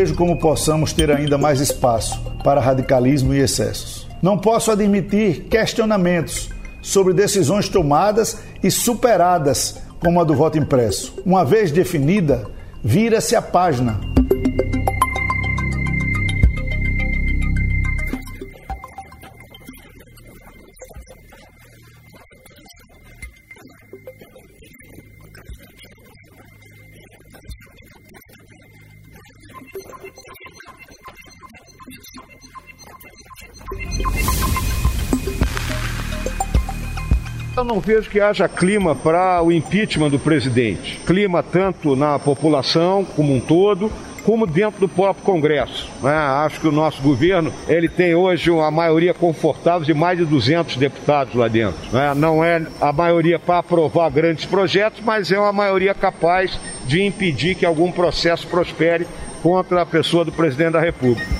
vejo como possamos ter ainda mais espaço para radicalismo e excessos. Não posso admitir questionamentos sobre decisões tomadas e superadas, como a do voto impresso. Uma vez definida, vira-se a página. Eu não vejo que haja clima para o impeachment do presidente. Clima tanto na população como um todo, como dentro do próprio Congresso. Né? Acho que o nosso governo ele tem hoje uma maioria confortável de mais de 200 deputados lá dentro. Né? Não é a maioria para aprovar grandes projetos, mas é uma maioria capaz de impedir que algum processo prospere contra a pessoa do presidente da República.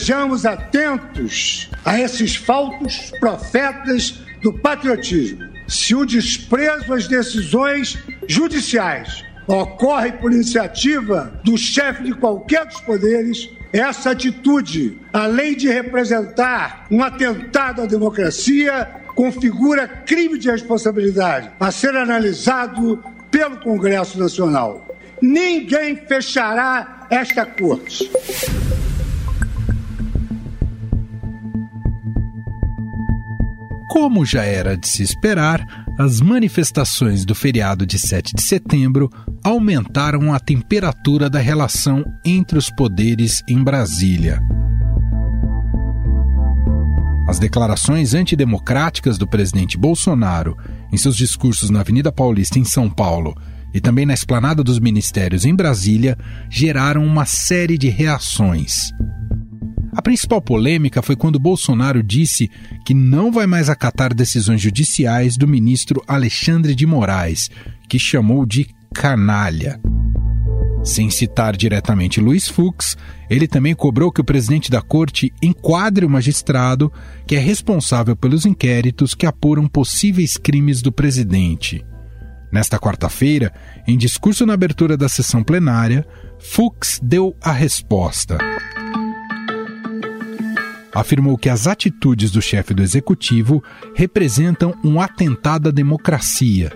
Estejamos atentos a esses falsos profetas do patriotismo. Se o desprezo às decisões judiciais ocorre por iniciativa do chefe de qualquer dos poderes, essa atitude, além de representar um atentado à democracia, configura crime de responsabilidade a ser analisado pelo Congresso Nacional. Ninguém fechará esta corte. Como já era de se esperar, as manifestações do feriado de 7 de setembro aumentaram a temperatura da relação entre os poderes em Brasília. As declarações antidemocráticas do presidente Bolsonaro em seus discursos na Avenida Paulista, em São Paulo, e também na esplanada dos ministérios em Brasília, geraram uma série de reações. A principal polêmica foi quando Bolsonaro disse que não vai mais acatar decisões judiciais do ministro Alexandre de Moraes, que chamou de canalha. Sem citar diretamente Luiz Fux, ele também cobrou que o presidente da corte enquadre o magistrado que é responsável pelos inquéritos que apuram possíveis crimes do presidente. Nesta quarta-feira, em discurso na abertura da sessão plenária, Fux deu a resposta afirmou que as atitudes do chefe do executivo representam um atentado à democracia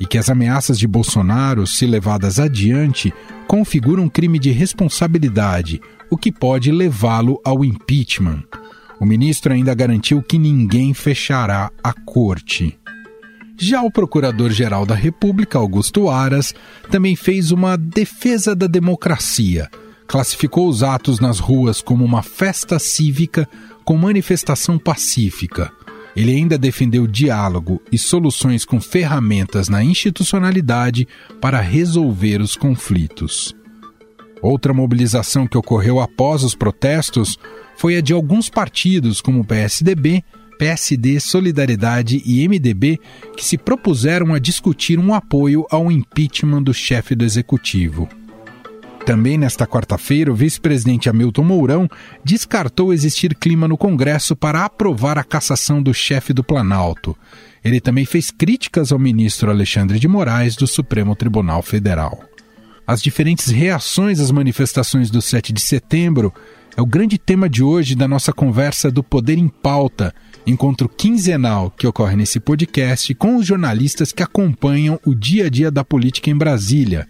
e que as ameaças de Bolsonaro, se levadas adiante, configuram um crime de responsabilidade, o que pode levá-lo ao impeachment. O ministro ainda garantiu que ninguém fechará a corte. Já o Procurador-Geral da República, Augusto Aras, também fez uma defesa da democracia classificou os atos nas ruas como uma festa cívica com manifestação pacífica. Ele ainda defendeu diálogo e soluções com ferramentas na institucionalidade para resolver os conflitos. Outra mobilização que ocorreu após os protestos foi a de alguns partidos, como o PSDB, PSD, Solidariedade e MDB, que se propuseram a discutir um apoio ao impeachment do chefe do executivo. Também nesta quarta-feira, o vice-presidente Hamilton Mourão descartou existir clima no Congresso para aprovar a cassação do chefe do Planalto. Ele também fez críticas ao ministro Alexandre de Moraes do Supremo Tribunal Federal. As diferentes reações às manifestações do 7 de setembro é o grande tema de hoje da nossa conversa do Poder em Pauta, encontro quinzenal que ocorre nesse podcast com os jornalistas que acompanham o dia a dia da política em Brasília.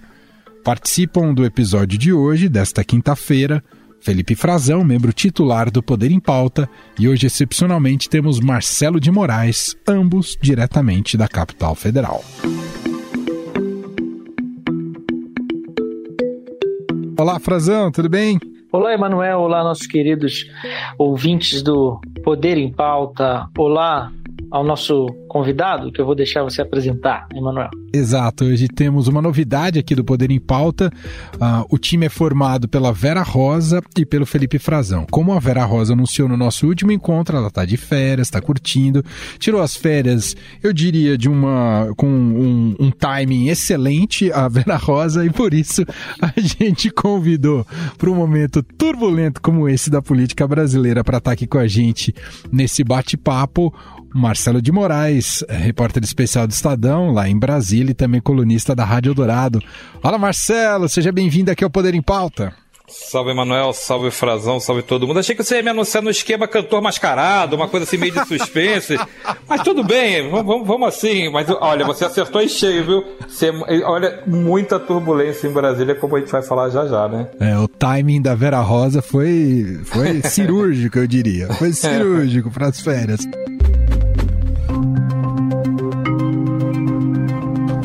Participam do episódio de hoje, desta quinta-feira, Felipe Frazão, membro titular do Poder em Pauta, e hoje, excepcionalmente, temos Marcelo de Moraes, ambos diretamente da capital federal. Olá, Frazão, tudo bem? Olá, Emanuel. Olá, nossos queridos ouvintes do Poder em Pauta. Olá, ao nosso convidado, que eu vou deixar você apresentar, Emanuel. Exato, hoje temos uma novidade aqui do Poder em Pauta. Uh, o time é formado pela Vera Rosa e pelo Felipe Frazão. Como a Vera Rosa anunciou no nosso último encontro, ela está de férias, está curtindo, tirou as férias, eu diria, de uma com um, um timing excelente, a Vera Rosa, e por isso a gente convidou para um momento turbulento como esse da política brasileira para estar tá aqui com a gente nesse bate-papo Marcelo de Moraes, repórter especial do Estadão, lá em Brasília, e também colunista da Rádio Dourado. Fala, Marcelo, seja bem-vindo aqui ao Poder em Pauta. Salve, Emanuel, salve, Frazão, salve todo mundo. Achei que você ia me anunciar no esquema cantor mascarado, uma coisa assim meio de suspense. mas tudo bem, vamos, vamos assim. Mas olha, você acertou em cheio, viu? Você, olha, muita turbulência em Brasília, como a gente vai falar já já, né? É, o timing da Vera Rosa foi, foi cirúrgico, eu diria. Foi cirúrgico para as férias.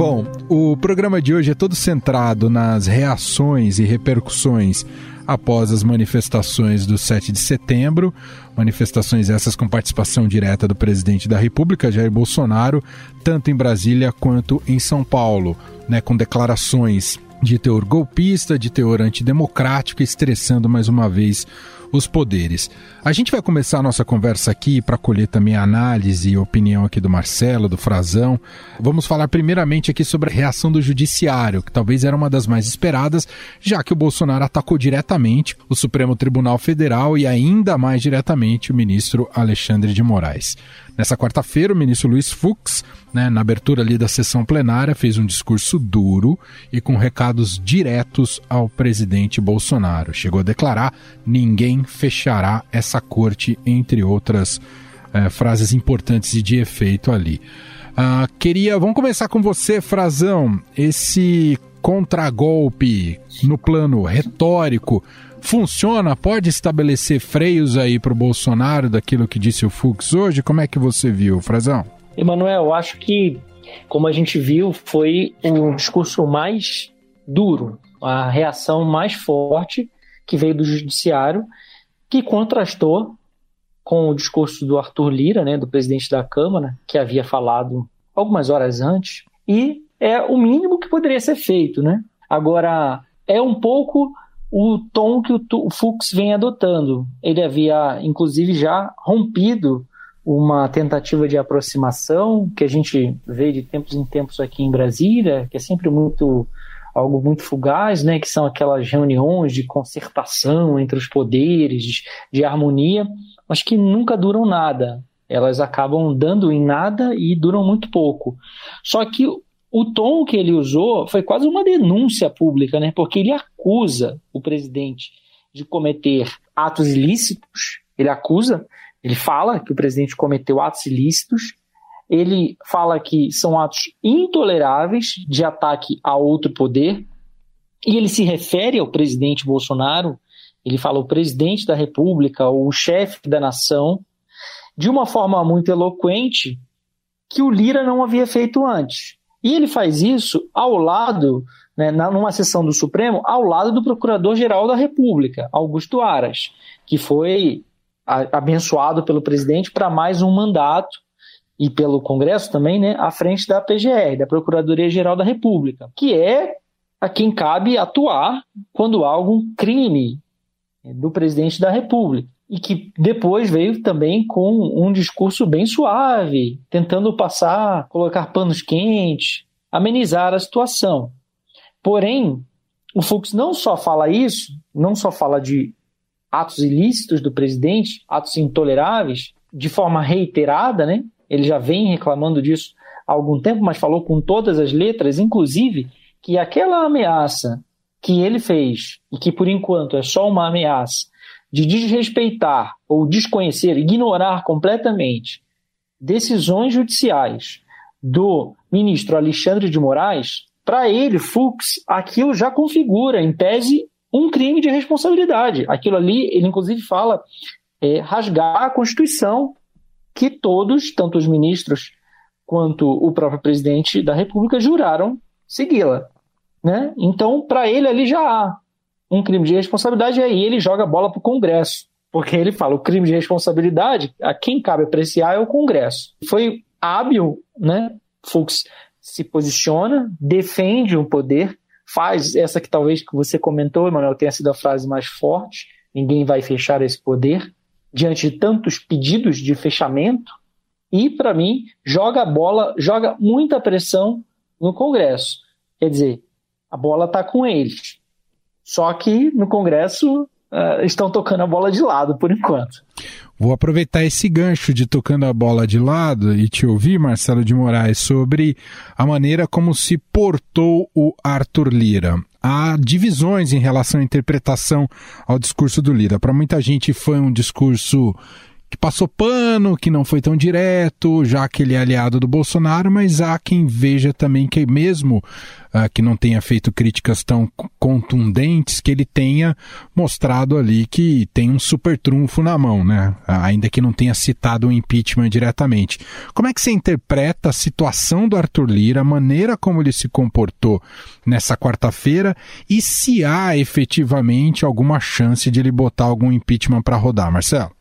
Bom, o programa de hoje é todo centrado nas reações e repercussões após as manifestações do 7 de setembro, manifestações essas com participação direta do presidente da República, Jair Bolsonaro, tanto em Brasília quanto em São Paulo, né, com declarações de teor golpista, de teor antidemocrático, estressando mais uma vez os poderes. A gente vai começar a nossa conversa aqui para colher também a análise e opinião aqui do Marcelo, do Frazão. Vamos falar primeiramente aqui sobre a reação do judiciário, que talvez era uma das mais esperadas, já que o Bolsonaro atacou diretamente o Supremo Tribunal Federal e ainda mais diretamente o ministro Alexandre de Moraes. Nessa quarta-feira, o ministro Luiz Fux, né, na abertura ali da sessão plenária, fez um discurso duro e com recados diretos ao presidente Bolsonaro. Chegou a declarar: ninguém fechará essa corte, entre outras é, frases importantes e de efeito ali. Uh, queria, vamos começar com você, Frazão. Esse contragolpe no plano retórico funciona? Pode estabelecer freios aí para o Bolsonaro daquilo que disse o Fux hoje? Como é que você viu, Frazão? Emanuel, acho que, como a gente viu, foi o discurso mais duro, a reação mais forte que veio do judiciário, que contrastou com o discurso do Arthur Lira, né, do presidente da Câmara, que havia falado algumas horas antes, e é o mínimo que poderia ser feito, né? Agora, é um pouco o tom que o Fux vem adotando. Ele havia, inclusive, já rompido uma tentativa de aproximação que a gente vê de tempos em tempos aqui em Brasília, que é sempre muito algo muito fugaz, né, que são aquelas reuniões de concertação entre os poderes, de, harmonia, mas que nunca duram nada. Elas acabam dando em nada e duram muito pouco. Só que o tom que ele usou foi quase uma denúncia pública, né? Porque ele acusa o presidente de cometer atos ilícitos. Ele acusa, ele fala que o presidente cometeu atos ilícitos. Ele fala que são atos intoleráveis de ataque a outro poder. E ele se refere ao presidente Bolsonaro. Ele fala o presidente da República, o chefe da nação, de uma forma muito eloquente que o Lira não havia feito antes. E ele faz isso ao lado, né, numa sessão do Supremo, ao lado do Procurador-Geral da República, Augusto Aras, que foi abençoado pelo presidente para mais um mandato e pelo Congresso também, né, à frente da PGR, da Procuradoria-Geral da República, que é a quem cabe atuar quando há algum crime do presidente da República e que depois veio também com um discurso bem suave, tentando passar, colocar panos quentes, amenizar a situação. Porém, o Fux não só fala isso, não só fala de atos ilícitos do presidente, atos intoleráveis, de forma reiterada, né? Ele já vem reclamando disso há algum tempo, mas falou com todas as letras, inclusive que aquela ameaça que ele fez, e que por enquanto é só uma ameaça, de desrespeitar ou desconhecer, ignorar completamente decisões judiciais do ministro Alexandre de Moraes, para ele, Fux, aquilo já configura, em tese, um crime de responsabilidade. Aquilo ali, ele inclusive fala é, rasgar a Constituição que todos, tanto os ministros quanto o próprio presidente da República, juraram segui-la. Né? Então, para ele ali já há um crime de responsabilidade e aí ele joga a bola para o Congresso. porque ele fala o crime de responsabilidade, a quem cabe apreciar é o Congresso. Foi hábil, né? Fux se posiciona, defende o poder, faz essa que talvez que você comentou, Emanuel, tenha sido a frase mais forte, ninguém vai fechar esse poder, diante de tantos pedidos de fechamento, e, para mim, joga a bola, joga muita pressão no Congresso. Quer dizer, a bola está com eles. Só que no Congresso uh, estão tocando a bola de lado por enquanto. Vou aproveitar esse gancho de tocando a bola de lado e te ouvir, Marcelo de Moraes, sobre a maneira como se portou o Arthur Lira. Há divisões em relação à interpretação ao discurso do Lira. Para muita gente foi um discurso que passou pano, que não foi tão direto, já que ele é aliado do Bolsonaro, mas há quem veja também que mesmo uh, que não tenha feito críticas tão contundentes, que ele tenha mostrado ali que tem um super trunfo na mão, né? Ainda que não tenha citado o impeachment diretamente. Como é que você interpreta a situação do Arthur Lira, a maneira como ele se comportou nessa quarta-feira e se há efetivamente alguma chance de ele botar algum impeachment para rodar, Marcelo?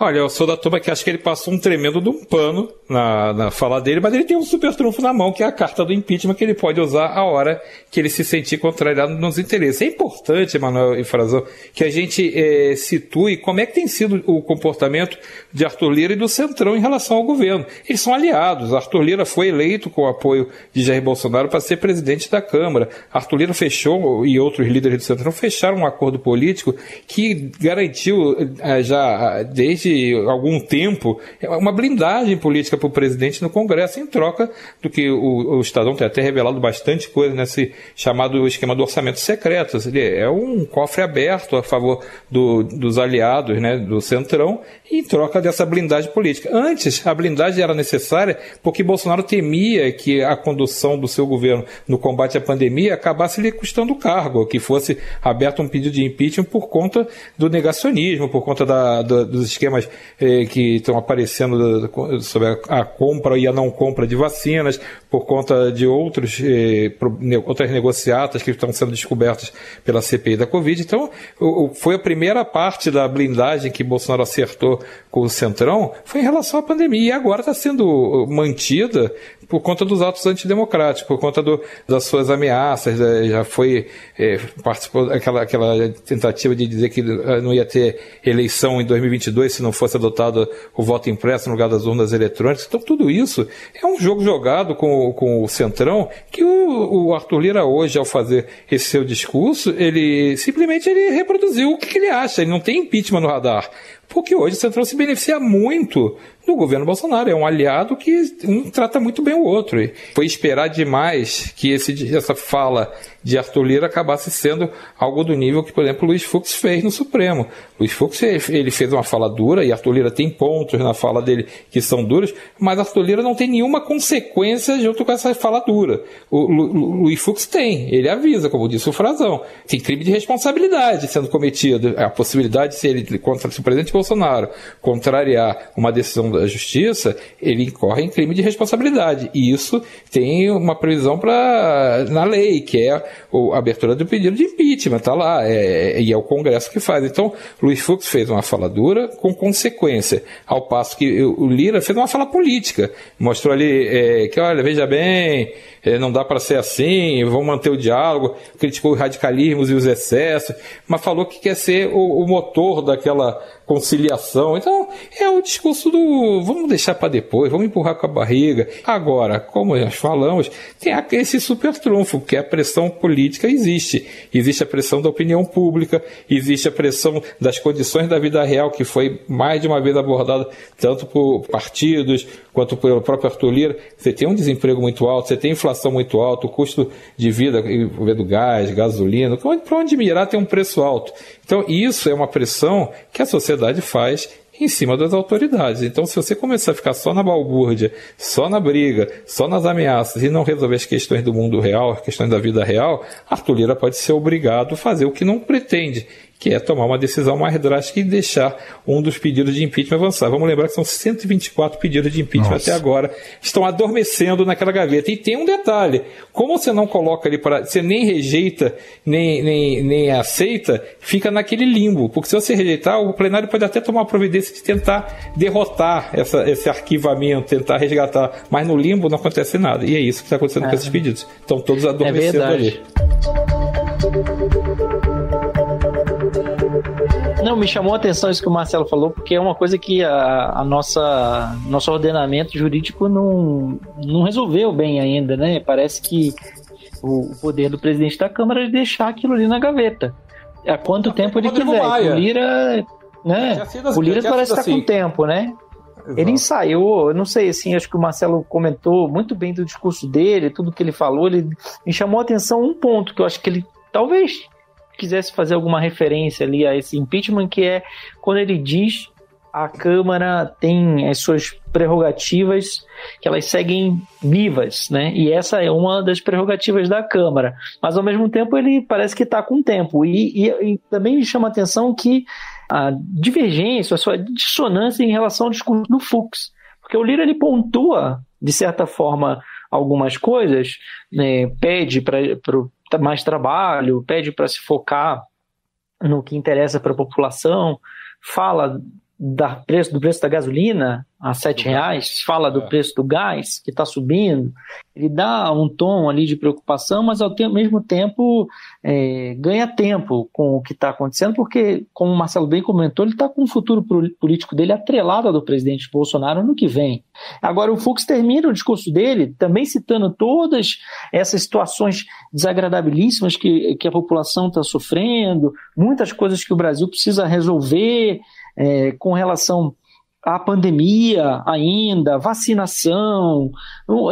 Olha, eu sou da turma que acha que ele passou um tremendo de um pano na, na fala dele, mas ele tem um super trunfo na mão, que é a carta do impeachment que ele pode usar a hora que ele se sentir contrariado nos interesses. É importante, Emanuel e Frazão, que a gente é, situe como é que tem sido o comportamento de Arthur Lira e do Centrão em relação ao governo. Eles são aliados. Arthur Lira foi eleito com o apoio de Jair Bolsonaro para ser presidente da Câmara. Arthur Lira fechou, e outros líderes do Centrão fecharam um acordo político que garantiu é, já desde algum tempo uma blindagem política para o presidente no Congresso, em troca do que o, o Estadão tem até revelado bastante coisa nesse chamado esquema do orçamento secreto. É um cofre aberto a favor do, dos aliados né, do Centrão, em troca dessa blindagem política. Antes, a blindagem era necessária porque Bolsonaro temia que a condução do seu governo no combate à pandemia acabasse lhe custando o cargo, que fosse aberto um pedido de impeachment por conta do negacionismo, por conta da, do, dos esquemas problemas eh, que estão aparecendo sobre a, a, compra e a não compra de vacinas, por conta de outros, eh, ne, outras negociatas que estão sendo descobertas pela CPI da Covid. Então, o, foi a primeira parte da blindagem que Bolsonaro acertou com o Centrão, foi em relação à pandemia. E agora está sendo mantida por conta dos atos antidemocráticos, por conta do, das suas ameaças, né? já foi, é, participou daquela aquela tentativa de dizer que eh, não ia ter eleição em 2022 se não fosse adotado o voto impresso no lugar das urnas eletrônicas. Então, tudo isso é um jogo jogado com, com o Centrão, que o, o Arthur Lira hoje, ao fazer esse seu discurso, ele simplesmente ele reproduziu o que, que ele acha, ele não tem impeachment no radar. Porque hoje o Centrão se beneficia muito do governo Bolsonaro. É um aliado que um trata muito bem o outro. E foi esperar demais que esse, essa fala de Arthur Lira acabasse sendo algo do nível que, por exemplo, Luiz Fux fez no Supremo. Luiz Fux ele fez uma fala dura e Arthur Lira tem pontos na fala dele que são duros, mas Arthur Lira não tem nenhuma consequência junto com essa fala dura. O Lu, Luiz Fux tem, ele avisa, como disse o Frazão, tem crime de responsabilidade sendo cometido. A possibilidade de se ele contra o presidente Bolsonaro contrariar uma decisão da justiça, ele incorre em crime de responsabilidade. E isso tem uma previsão para na lei, que é a abertura do pedido de impeachment, está lá, é, é, e é o Congresso que faz. Então, Luiz Fux fez uma fala dura com consequência, ao passo que o Lira fez uma fala política, mostrou ali é, que, olha, veja bem, é, não dá para ser assim, vão manter o diálogo, criticou os radicalismos e os excessos, mas falou que quer ser o, o motor daquela conciliação. Então, é o discurso do vamos deixar para depois, vamos empurrar com a barriga. Agora, como nós falamos, tem esse super trunfo, que é a pressão política existe. Existe a pressão da opinião pública, existe a pressão das condições da vida real, que foi mais de uma vez abordada tanto por partidos quanto pelo próprio Arthur Lira. Você tem um desemprego muito alto, você tem inflação muito alta, o custo de vida, do gás, gasolina, para onde mirar tem um preço alto. Então, isso é uma pressão que a sociedade faz em cima das autoridades. Então, se você começar a ficar só na balbúrdia, só na briga, só nas ameaças e não resolver as questões do mundo real, as questões da vida real, Arthur Lira pode ser obrigado a fazer o que não pretende, que é tomar uma decisão mais drástica e deixar um dos pedidos de impeachment avançar. Vamos lembrar que são 124 pedidos de impeachment Nossa. até agora, estão adormecendo naquela gaveta. E tem um detalhe: como você não coloca ali para. Você nem rejeita, nem, nem, nem aceita, fica naquele limbo. Porque se você rejeitar, o plenário pode até tomar a providência de tentar derrotar essa, esse arquivamento, tentar resgatar. Mas no limbo não acontece nada. E é isso que está acontecendo é. com esses pedidos. Estão todos é adormecendo é ali. Não, me chamou a atenção isso que o Marcelo falou, porque é uma coisa que a, a nossa nosso ordenamento jurídico não, não resolveu bem ainda, né? Parece que o, poder do presidente da Câmara é deixar aquilo ali na gaveta. Há quanto tempo ele quiser. O Lira, né? O Lira parece estar assim. com tempo, né? Exato. Ele ensaiou, eu não sei, assim, acho que o Marcelo comentou muito bem do discurso dele, tudo que ele falou, ele me chamou a atenção um ponto que eu acho que ele talvez quisesse fazer alguma referência ali a esse impeachment, que é quando ele diz a Câmara tem as suas prerrogativas que elas seguem vivas, né? E essa é uma das prerrogativas da Câmara. Mas ao mesmo tempo ele parece que está com tempo. E, e, e, também me chama a atenção que a divergência, a sua dissonância em relação ao discurso do Fux. Porque o Lira ele pontua, de certa forma, algumas coisas, né? pede para mais trabalho, pede para se focar no que interessa para a população, fala da preço, do preço da gasolina a sete reais, fala do é. preço do gás que está subindo, ele dá um tom ali de preocupação, mas ao mesmo tempo é, ganha tempo com o que está acontecendo, porque, como o Marcelo bem comentou, ele está com o futuro político dele atrelado ao do presidente Bolsonaro no que vem. Agora, o Fux termina o discurso dele também citando todas essas situações desagradabilíssimas que, que a população está sofrendo, muitas coisas que o Brasil precisa resolver é, com relação à pandemia ainda, vacinação.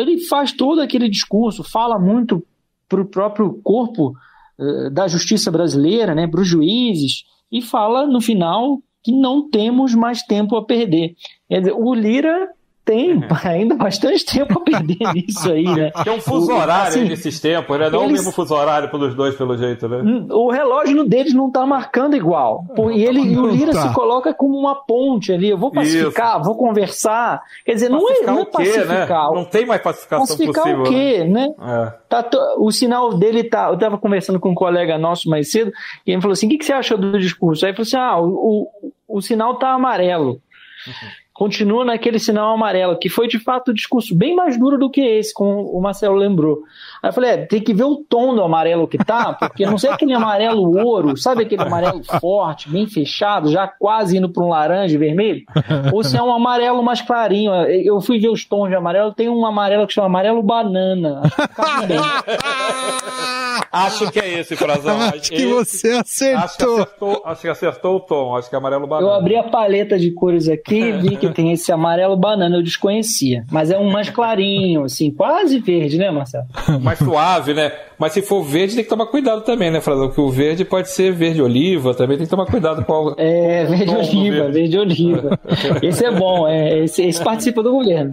Ele faz todo aquele discurso, fala muito para o próprio corpo uh, da justiça brasileira, né, para os juízes, e fala no final que não temos mais tempo a perder. Quer dizer, o Lira tem uhum. ainda bastante tempo a perder nisso aí, né? Tem um fuso horário assim, nesses tempos, né? Não eles... o mesmo fuso horário pelos dois, pelo jeito, né? O relógio deles não tá marcando igual. e ele e o Lira tá. se coloca como uma ponte ali. Eu vou pacificar, Isso. vou conversar. Quer dizer, não é, não é pacificar. Né? Não tem mais pacificação pacificar possível. o quê, né? né? É. Tá o sinal dele tá. Eu tava conversando com um colega nosso mais cedo e ele falou assim: o que, que você achou do discurso? Aí ele falou assim: ah, o, o, o sinal tá amarelo. Uhum continua naquele sinal amarelo, que foi de fato um discurso bem mais duro do que esse, como o Marcelo lembrou. Aí eu falei, é, tem que ver o tom do amarelo que tá, porque não sei aquele amarelo ouro, sabe aquele amarelo forte, bem fechado, já quase indo para um laranja e vermelho, ou se é um amarelo mais clarinho. Eu fui ver os tons de amarelo, tem um amarelo que chama amarelo banana. Acho que. Acho que é esse, Frazão. Acho que você acertou. Acho que acertou, acho que acertou o tom, acho que é amarelo banana. Eu abri a paleta de cores aqui e vi que que tem esse amarelo banana, eu desconhecia. Mas é um mais clarinho, assim, quase verde, né, Marcelo? Mais suave, né? Mas se for verde, tem que tomar cuidado também, né, Frazão? Porque o verde pode ser verde oliva, também tem que tomar cuidado com o. É, verde oliva, verde. verde. oliva. Esse é bom, é, esse, esse participa do governo.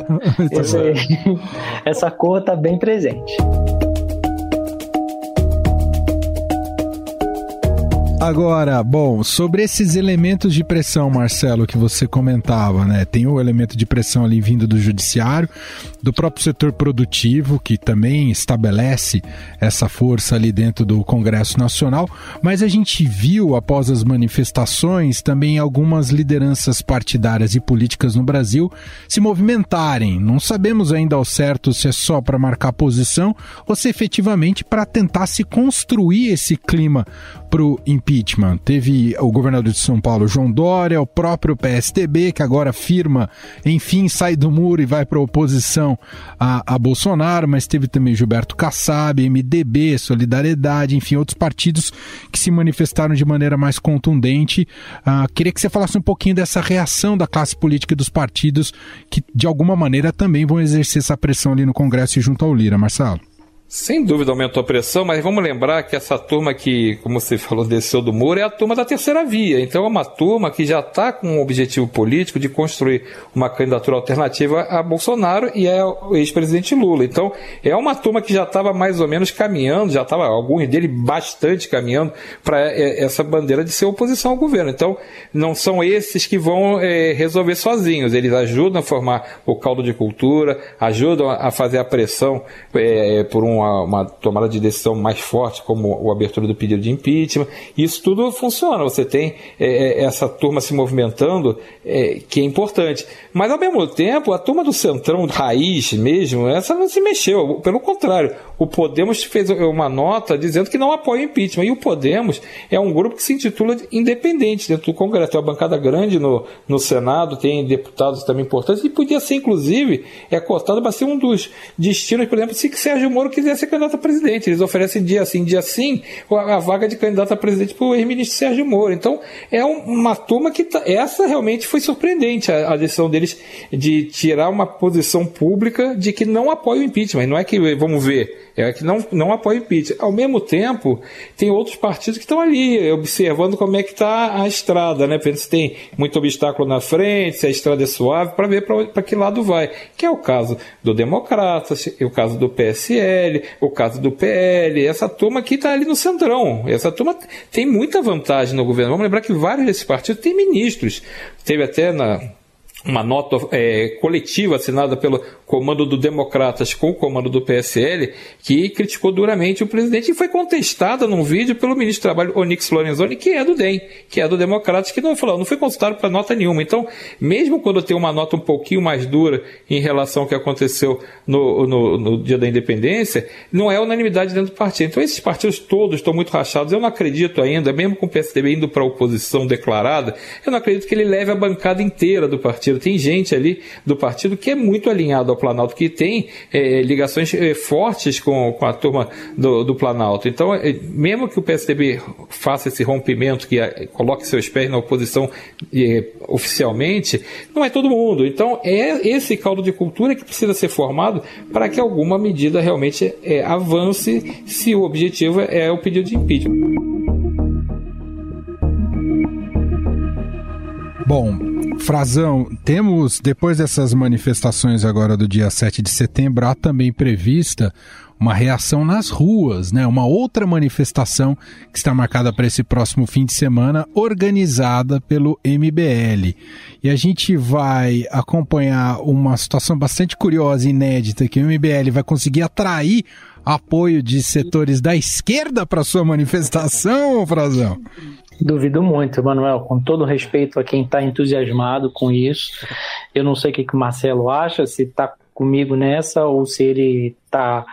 Esse, essa cor tá bem presente. Agora, bom, sobre esses elementos de pressão, Marcelo, que você comentava, né? Tem o elemento de pressão ali vindo do judiciário, do próprio setor produtivo, que também estabelece essa força ali dentro do Congresso Nacional, mas a gente viu após as manifestações também algumas lideranças partidárias e políticas no Brasil se movimentarem. Não sabemos ainda ao certo se é só para marcar posição ou se efetivamente para tentar se construir esse clima para o impeachment. Teve o governador de São Paulo, João Dória, o próprio PSDB, que agora firma, enfim, sai do muro e vai para a oposição a, Bolsonaro, mas teve também Gilberto Kassab, MDB, Solidariedade, enfim, outros partidos que se manifestaram de maneira mais contundente. Uh, queria que você falasse um pouquinho dessa reação da classe política e dos partidos que, de alguma maneira, também vão exercer essa pressão ali no Congresso e junto ao Lira, Marcelo. Sem dúvida aumentou a pressão, mas vamos lembrar que essa turma que, como você falou, desceu do muro é a turma da terceira via. Então é uma turma que já está com um objetivo político de construir uma candidatura alternativa a Bolsonaro e é o ex-presidente Lula. Então é uma turma que já estava mais ou menos caminhando, já estava, alguns dele bastante caminhando para é, essa bandeira de ser oposição ao governo. Então não são esses que vão é, resolver sozinhos. Eles ajudam a formar o caldo de cultura, ajudam a fazer a pressão é, por um uma, uma tomada de decisão mais forte, como a abertura do pedido de impeachment. Isso tudo funciona. Você tem é, é, essa turma se movimentando, é, que é importante. Mas, ao mesmo tempo, a turma do Centrão raiz mesmo, essa não se mexeu. Pelo contrário, o Podemos fez uma nota dizendo que não apoia o impeachment. E o Podemos é um grupo que se intitula independente dentro do Congresso. Tem uma bancada grande no, no Senado, tem deputados também importantes, e podia ser, inclusive, é cotado para ser um dos destinos, por exemplo, se Sérgio Moro quiser ser candidato a presidente. Eles oferecem dia sim, dia sim, a vaga de candidato a presidente para o ex-ministro Sérgio Moro. Então, é uma turma que. Tá, essa realmente foi surpreendente, a, a decisão deles de tirar uma posição pública de que não apoia o impeachment. Não é que, vamos ver, é que não, não apoia o impeachment. Ao mesmo tempo, tem outros partidos que estão ali, observando como é que está a estrada, né? Se tem muito obstáculo na frente, se a estrada é suave, para ver para que lado vai. Que é o caso do Democratas, é o caso do PSL, o caso do PL, essa turma aqui está ali no centrão. Essa turma tem muita vantagem no governo. Vamos lembrar que vários desses partidos têm ministros. Teve até na uma nota é, coletiva assinada pelo comando do Democratas com o comando do PSL, que criticou duramente o presidente e foi contestada num vídeo pelo ministro do Trabalho Onyx Lorenzoni, que é do DEM, que é do Democratas, que não falou, não foi consultado para nota nenhuma. Então, mesmo quando tem uma nota um pouquinho mais dura em relação ao que aconteceu no, no, no dia da independência, não é unanimidade dentro do partido. Então, esses partidos todos estão muito rachados. Eu não acredito ainda, mesmo com o PSDB indo para a oposição declarada, eu não acredito que ele leve a bancada inteira do partido partido. Tem gente ali do partido que é muito alinhado ao Planalto, que tem é, ligações é, fortes com, com a turma do, do Planalto. Então, é, mesmo que o PSDB faça esse rompimento, que é, coloque seus pés na oposição é, oficialmente, não é todo mundo. Então, é esse caldo de cultura que precisa ser formado para que alguma medida realmente é, avance se o objetivo é o pedido de impeachment. Bom, Frazão, temos, depois dessas manifestações agora do dia 7 de setembro, há também prevista uma reação nas ruas, né? Uma outra manifestação que está marcada para esse próximo fim de semana, organizada pelo MBL. E a gente vai acompanhar uma situação bastante curiosa e inédita que o MBL vai conseguir atrair apoio de setores da esquerda para sua manifestação, Frazão? Duvido muito, Manuel, com todo respeito a quem está entusiasmado com isso. Eu não sei o que, que o Marcelo acha, se está comigo nessa ou se ele está.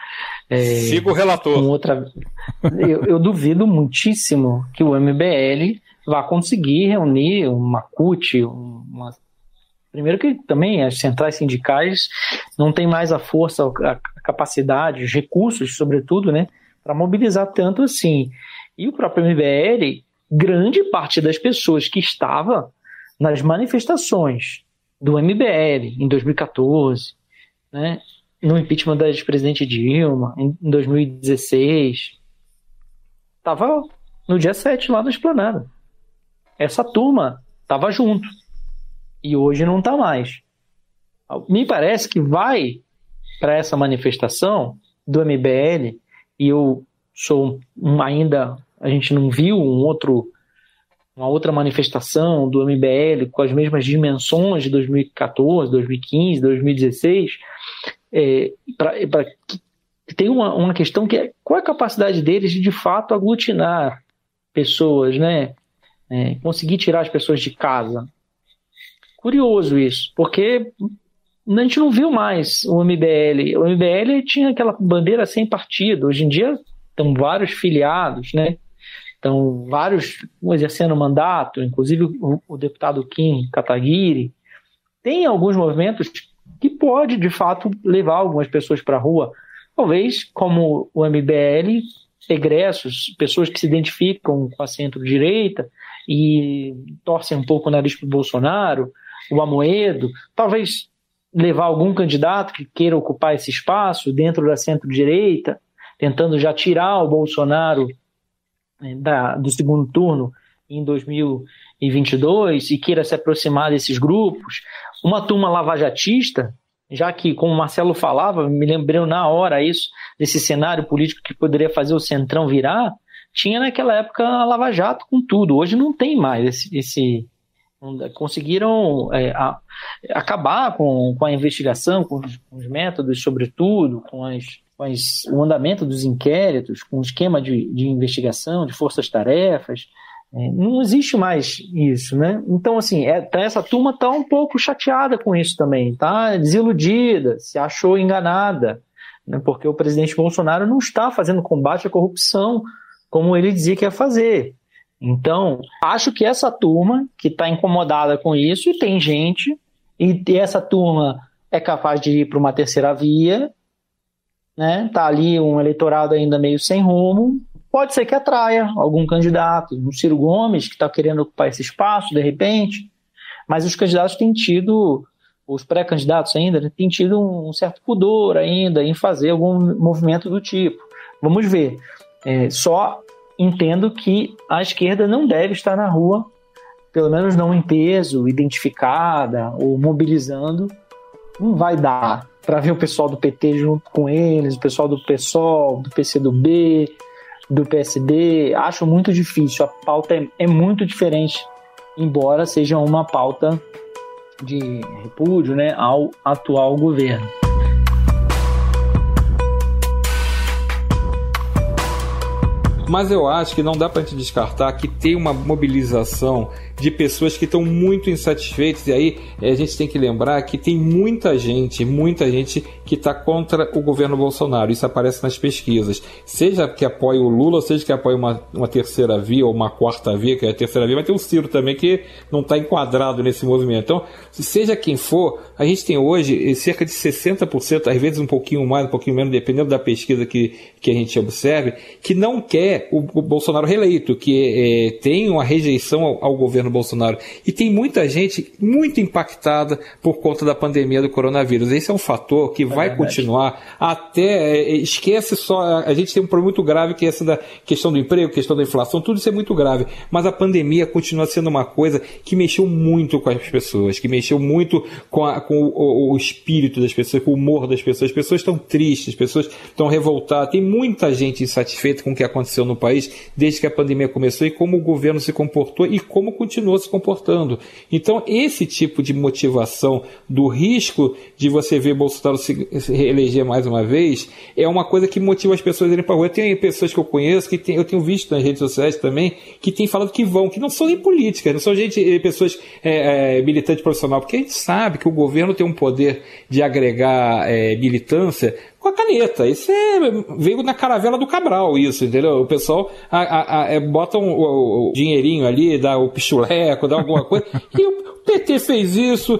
É, Siga o relator. Outra... eu, eu duvido muitíssimo que o MBL vá conseguir reunir uma CUT, uma Primeiro que também as centrais sindicais não têm mais a força, a capacidade, os recursos, sobretudo, né, para mobilizar tanto assim. E o próprio MBL grande parte das pessoas que estava nas manifestações do MBL em 2014, né, no impeachment da ex-presidente Dilma, em 2016, estava no dia 7 lá na esplanada. Essa turma estava junto. E hoje não está mais. Me parece que vai para essa manifestação do MBL, e eu sou um, ainda a gente não viu um outro, uma outra manifestação do MBL com as mesmas dimensões de 2014, 2015, 2016, é, para tem uma, uma questão que é qual é a capacidade deles de de fato aglutinar pessoas, né? É, conseguir tirar as pessoas de casa. Curioso isso, porque a gente não viu mais o MBL. O MBL tinha aquela bandeira sem partido. Hoje em dia estão vários filiados, né? Então, vários exercendo mandato, inclusive o, o deputado Kim Kataguiri, tem alguns movimentos que pode, de fato, levar algumas pessoas para a rua. Talvez, como o MBL, egressos, pessoas que se identificam com a centro-direita e torcem um pouco o nariz para o Bolsonaro, o Amoedo, talvez levar algum candidato que queira ocupar esse espaço dentro da centro-direita, tentando já tirar o Bolsonaro da, do segundo turno em 2022 e queira se aproximar desses grupos. Uma turma lavajatista, já que, como o Marcelo falava, me lembrei na hora isso, desse cenário político que poderia fazer o Centrão virar, tinha naquela época a Lava Jato com tudo. Hoje não tem mais esse. esse conseguiram é, a, acabar com, com a investigação, com os, com os métodos, sobretudo, com as com o andamento dos inquéritos, com o esquema de, de investigação, de forças-tarefas. É, não existe mais isso, né? Então, assim, é, tá, essa turma está um pouco chateada com isso também, tá desiludida, se achou enganada, né? porque o presidente Bolsonaro não está fazendo combate à corrupção como ele dizia que ia fazer. Então, acho que essa turma que está incomodada com isso, e tem gente, e essa turma é capaz de ir para uma terceira via, né? Tá ali um eleitorado ainda meio sem rumo, pode ser que atraia algum candidato, um Ciro Gomes que está querendo ocupar esse espaço de repente, mas os candidatos têm tido, os pré-candidatos ainda, né, têm tido um certo pudor ainda em fazer algum movimento do tipo. Vamos ver. É, só entendo que a esquerda não deve estar na rua, pelo menos não em peso, identificada ou mobilizando, não vai dar para ver o pessoal do PT junto com eles, o pessoal do PSOL, do PCdoB, do PSD. Acho muito difícil. A pauta é, é muito diferente, embora seja uma pauta de repúdio né, ao atual governo. Mas eu acho que não dá para gente descartar que tem uma mobilização de pessoas que estão muito insatisfeitas. E aí eh, a gente tem que lembrar que tem muita gente, muita gente que está contra o governo Bolsonaro. Isso aparece nas pesquisas. Seja que apoie o Lula, seja que apoie uma, uma terceira via ou uma quarta via, que é a terceira via, mas tem o Ciro também que não está enquadrado nesse movimento. Então, seja quem for, a gente tem hoje eh, cerca de 60%, às vezes um pouquinho mais, um pouquinho menos, dependendo da pesquisa que, que a gente observe, que não quer o, o Bolsonaro reeleito, que é, tem uma rejeição ao, ao governo Bolsonaro. E tem muita gente muito impactada por conta da pandemia do coronavírus. Esse é um fator que é vai continuar até. É, esquece só. A gente tem um problema muito grave que é essa da questão do emprego, questão da inflação, tudo isso é muito grave. Mas a pandemia continua sendo uma coisa que mexeu muito com as pessoas, que mexeu muito com, a, com o, o, espírito das pessoas, com o humor das pessoas. As pessoas estão tristes, as pessoas estão revoltadas. Tem muita gente insatisfeita com o que aconteceu no país desde que a pandemia começou e como o governo se comportou e como continua continuou se comportando. Então, esse tipo de motivação do risco de você ver Bolsonaro se, se reeleger mais uma vez é uma coisa que motiva as pessoas a irem para rua. Tem pessoas que eu conheço, que tem, eu tenho visto nas redes sociais também, que têm falado que vão, que não são nem políticas, não são gente, eh, pessoas é, é, militantes profissional, porque a gente sabe que o governo tem um poder de agregar é, militância com a caneta. Isso é, veio na caravela do Cabral, isso, entendeu? O pessoal a, a, a, bota um, o, o, dinheirinho ali, dá o pichuleco, dá alguma coisa. e o PT fez isso,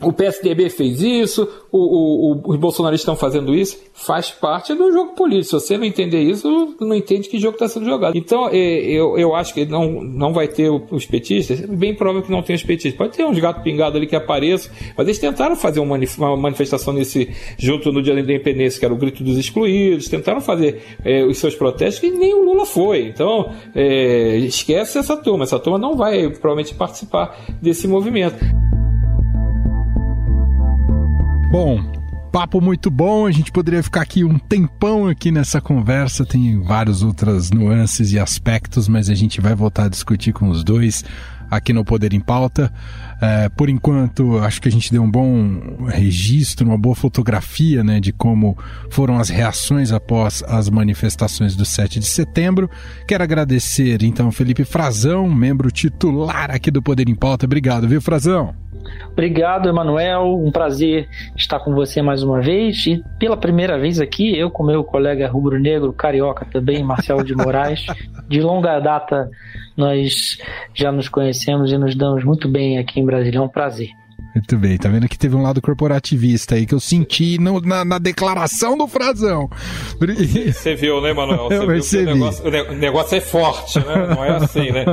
o PSDB fez isso, o, o, os bolsonaristas estão fazendo isso, faz parte do jogo político. Se você não entender isso, não entende que jogo está sendo jogado. Então, é, eu, eu acho que não, não vai ter os petistas, bem provável que não tenha os petistas. Pode ter uns gatos pingados ali que apareçam, mas eles tentaram fazer uma manifestação nesse, junto no Dia da Independência, que era o grito dos excluídos, tentaram fazer é, os seus protestos e nem o Lula foi. Então, é, esquece essa turma, essa turma não vai provavelmente participar desse movimento. Bom, papo muito bom. A gente poderia ficar aqui um tempão aqui nessa conversa. Tem várias outras nuances e aspectos, mas a gente vai voltar a discutir com os dois aqui no Poder em Pauta. É, por enquanto, acho que a gente deu um bom registro, uma boa fotografia né, de como foram as reações após as manifestações do 7 de setembro. Quero agradecer então Felipe Frazão, membro titular aqui do Poder em Pauta. Obrigado, viu, Frazão? Obrigado, Emanuel. Um prazer estar com você mais uma vez. E pela primeira vez aqui, eu com meu colega rubro-negro, carioca também, Marcelo de Moraes. De longa data, nós já nos conhecemos e nos damos muito bem aqui em Brasília. É um prazer. Muito bem, tá vendo que teve um lado corporativista aí que eu senti no, na, na, declaração do Frazão. Você viu, né, Manuel? Você eu percebi. O negócio, o negócio, é forte, né? Não é assim, né?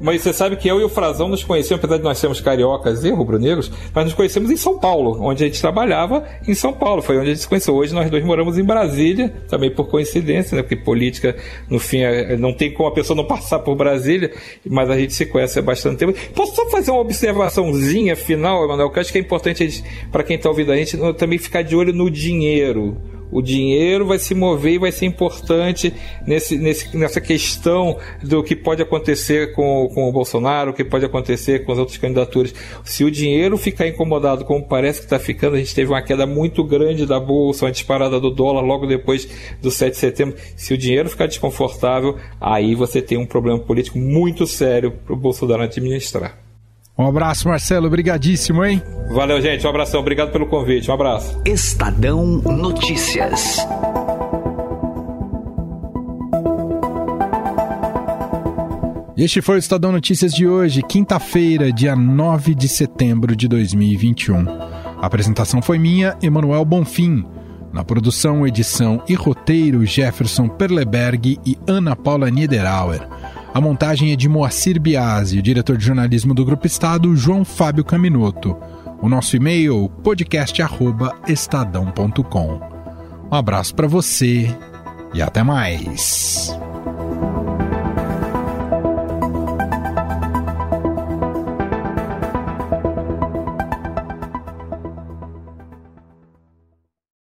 Mas você sabe que eu e o Frazão nos conhecemos, apesar de nós sermos cariocas e rubro-negros, mas nos conhecemos em São Paulo, onde a gente trabalhava em São Paulo. Foi onde a gente se conheceu. Hoje nós dois moramos em Brasília, também por coincidência, né? Porque política, no fim, é, não tem como a pessoa não passar por Brasília, mas a gente se conhece há bastante tempo. Posso só fazer uma observaçãozinha final, Emanuel, que eu acho que é importante para quem está ouvindo a gente também ficar de olho no dinheiro o dinheiro vai se mover e vai ser importante nesse, nesse, nessa questão do que pode acontecer com, com o Bolsonaro, o que pode acontecer com as outras candidaturas. Se o dinheiro ficar incomodado, como parece que está ficando, a gente teve uma queda muito grande da bolsa, uma disparada do dólar logo depois do 7 de setembro. Se o dinheiro ficar desconfortável, aí você tem um problema político muito sério para o Bolsonaro administrar. Um abraço, Marcelo. Obrigadíssimo, hein? Valeu, gente. Um abração. Obrigado pelo convite. Um abraço. Estadão Notícias. Este foi o Estadão Notícias de hoje, quinta-feira, dia 9 de setembro de 2021. A apresentação foi minha, Emanuel Bonfim. Na produção, edição e roteiro, Jefferson Perleberg e Ana Paula Niederauer. A montagem é de Moacir Biasi, o diretor de jornalismo do Grupo Estado, João Fábio Caminoto. O nosso e-mail, podcast.estadão.com. Um abraço para você e até mais.